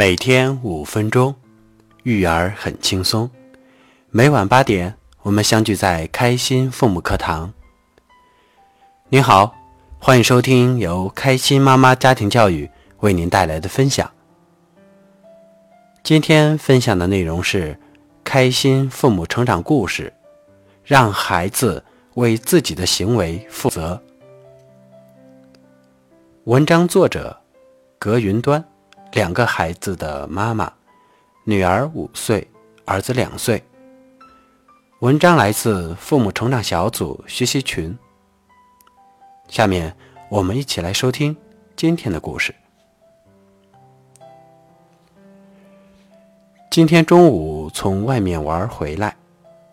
每天五分钟，育儿很轻松。每晚八点，我们相聚在开心父母课堂。您好，欢迎收听由开心妈妈家庭教育为您带来的分享。今天分享的内容是开心父母成长故事，让孩子为自己的行为负责。文章作者：葛云端。两个孩子的妈妈，女儿五岁，儿子两岁。文章来自父母成长小组学习群。下面我们一起来收听今天的故事。今天中午从外面玩回来，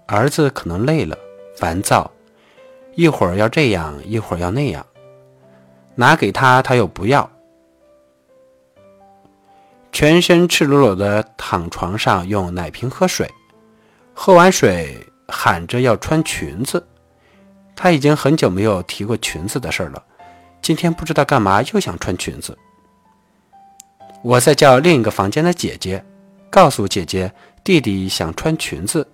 儿子可能累了，烦躁，一会儿要这样，一会儿要那样，拿给他他又不要。全身赤裸裸的躺床上，用奶瓶喝水，喝完水喊着要穿裙子。他已经很久没有提过裙子的事了，今天不知道干嘛又想穿裙子。我在叫另一个房间的姐姐，告诉姐姐弟弟想穿裙子。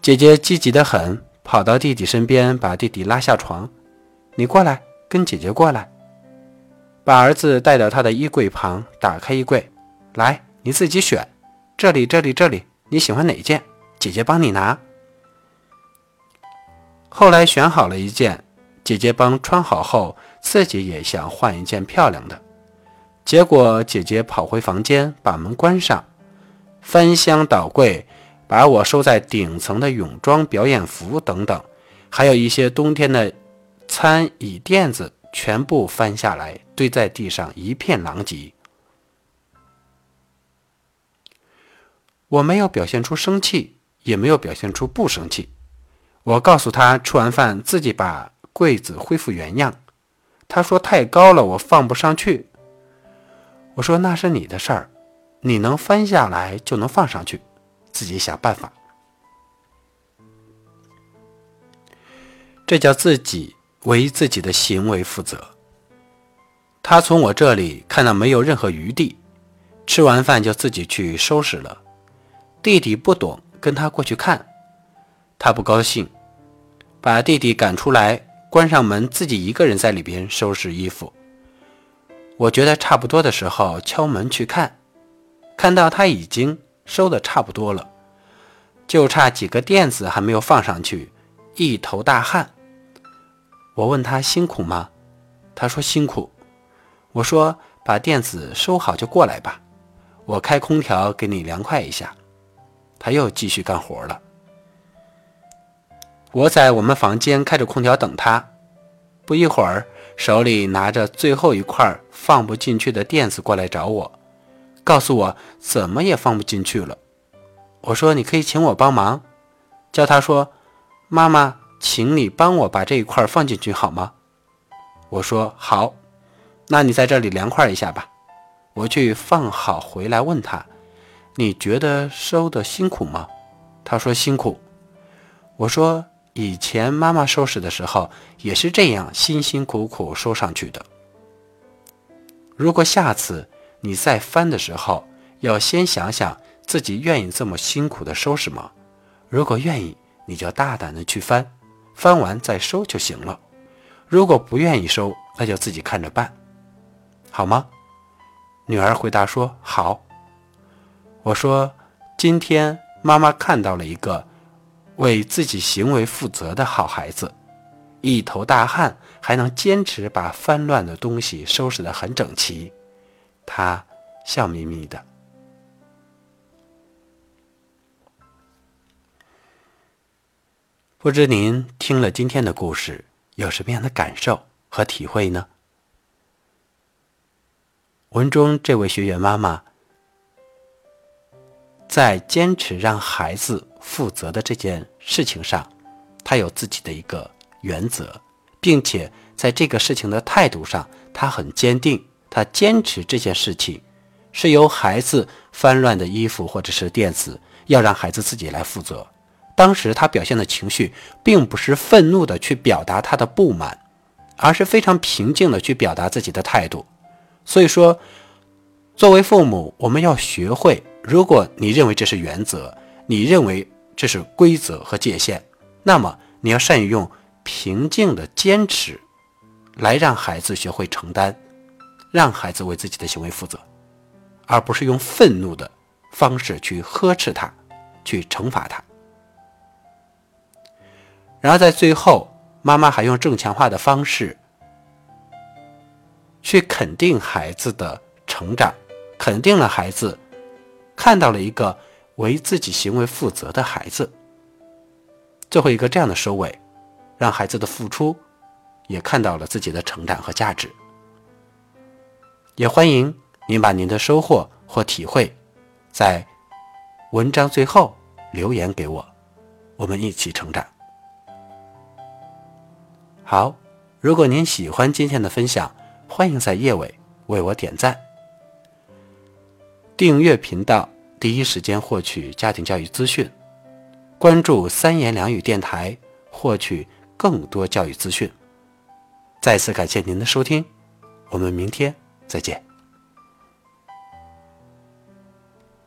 姐姐积极的很，跑到弟弟身边，把弟弟拉下床：“你过来，跟姐姐过来。”把儿子带到他的衣柜旁，打开衣柜，来，你自己选，这里，这里，这里，你喜欢哪件？姐姐帮你拿。后来选好了一件，姐姐帮穿好后，自己也想换一件漂亮的。结果姐姐跑回房间，把门关上，翻箱倒柜，把我收在顶层的泳装、表演服等等，还有一些冬天的餐椅垫子。全部翻下来，堆在地上，一片狼藉。我没有表现出生气，也没有表现出不生气。我告诉他，吃完饭自己把柜子恢复原样。他说太高了，我放不上去。我说那是你的事儿，你能翻下来就能放上去，自己想办法。这叫自己。为自己的行为负责。他从我这里看到没有任何余地，吃完饭就自己去收拾了。弟弟不懂，跟他过去看，他不高兴，把弟弟赶出来，关上门，自己一个人在里边收拾衣服。我觉得差不多的时候，敲门去看，看到他已经收的差不多了，就差几个垫子还没有放上去，一头大汗。我问他辛苦吗？他说辛苦。我说把垫子收好就过来吧，我开空调给你凉快一下。他又继续干活了。我在我们房间开着空调等他，不一会儿手里拿着最后一块放不进去的垫子过来找我，告诉我怎么也放不进去了。我说你可以请我帮忙，叫他说妈妈。请你帮我把这一块放进去好吗？我说好，那你在这里凉快一下吧。我去放好回来问他，你觉得收的辛苦吗？他说辛苦。我说以前妈妈收拾的时候也是这样辛辛苦苦收上去的。如果下次你再翻的时候，要先想想自己愿意这么辛苦的收拾吗？如果愿意，你就大胆的去翻。翻完再收就行了。如果不愿意收，那就自己看着办，好吗？女儿回答说：“好。”我说：“今天妈妈看到了一个为自己行为负责的好孩子，一头大汗还能坚持把翻乱的东西收拾得很整齐。”她笑眯眯的。不知您听了今天的故事有什么样的感受和体会呢？文中这位学员妈妈在坚持让孩子负责的这件事情上，他有自己的一个原则，并且在这个事情的态度上，他很坚定。他坚持这件事情是由孩子翻乱的衣服或者是垫子，要让孩子自己来负责。当时他表现的情绪，并不是愤怒的去表达他的不满，而是非常平静的去表达自己的态度。所以说，作为父母，我们要学会，如果你认为这是原则，你认为这是规则和界限，那么你要善于用平静的坚持，来让孩子学会承担，让孩子为自己的行为负责，而不是用愤怒的方式去呵斥他，去惩罚他。然后在最后，妈妈还用正强化的方式去肯定孩子的成长，肯定了孩子，看到了一个为自己行为负责的孩子。最后一个这样的收尾，让孩子的付出也看到了自己的成长和价值。也欢迎您把您的收获或体会，在文章最后留言给我，我们一起成长。好，如果您喜欢今天的分享，欢迎在页尾为我点赞、订阅频道，第一时间获取家庭教育资讯；关注三言两语电台，获取更多教育资讯。再次感谢您的收听，我们明天再见。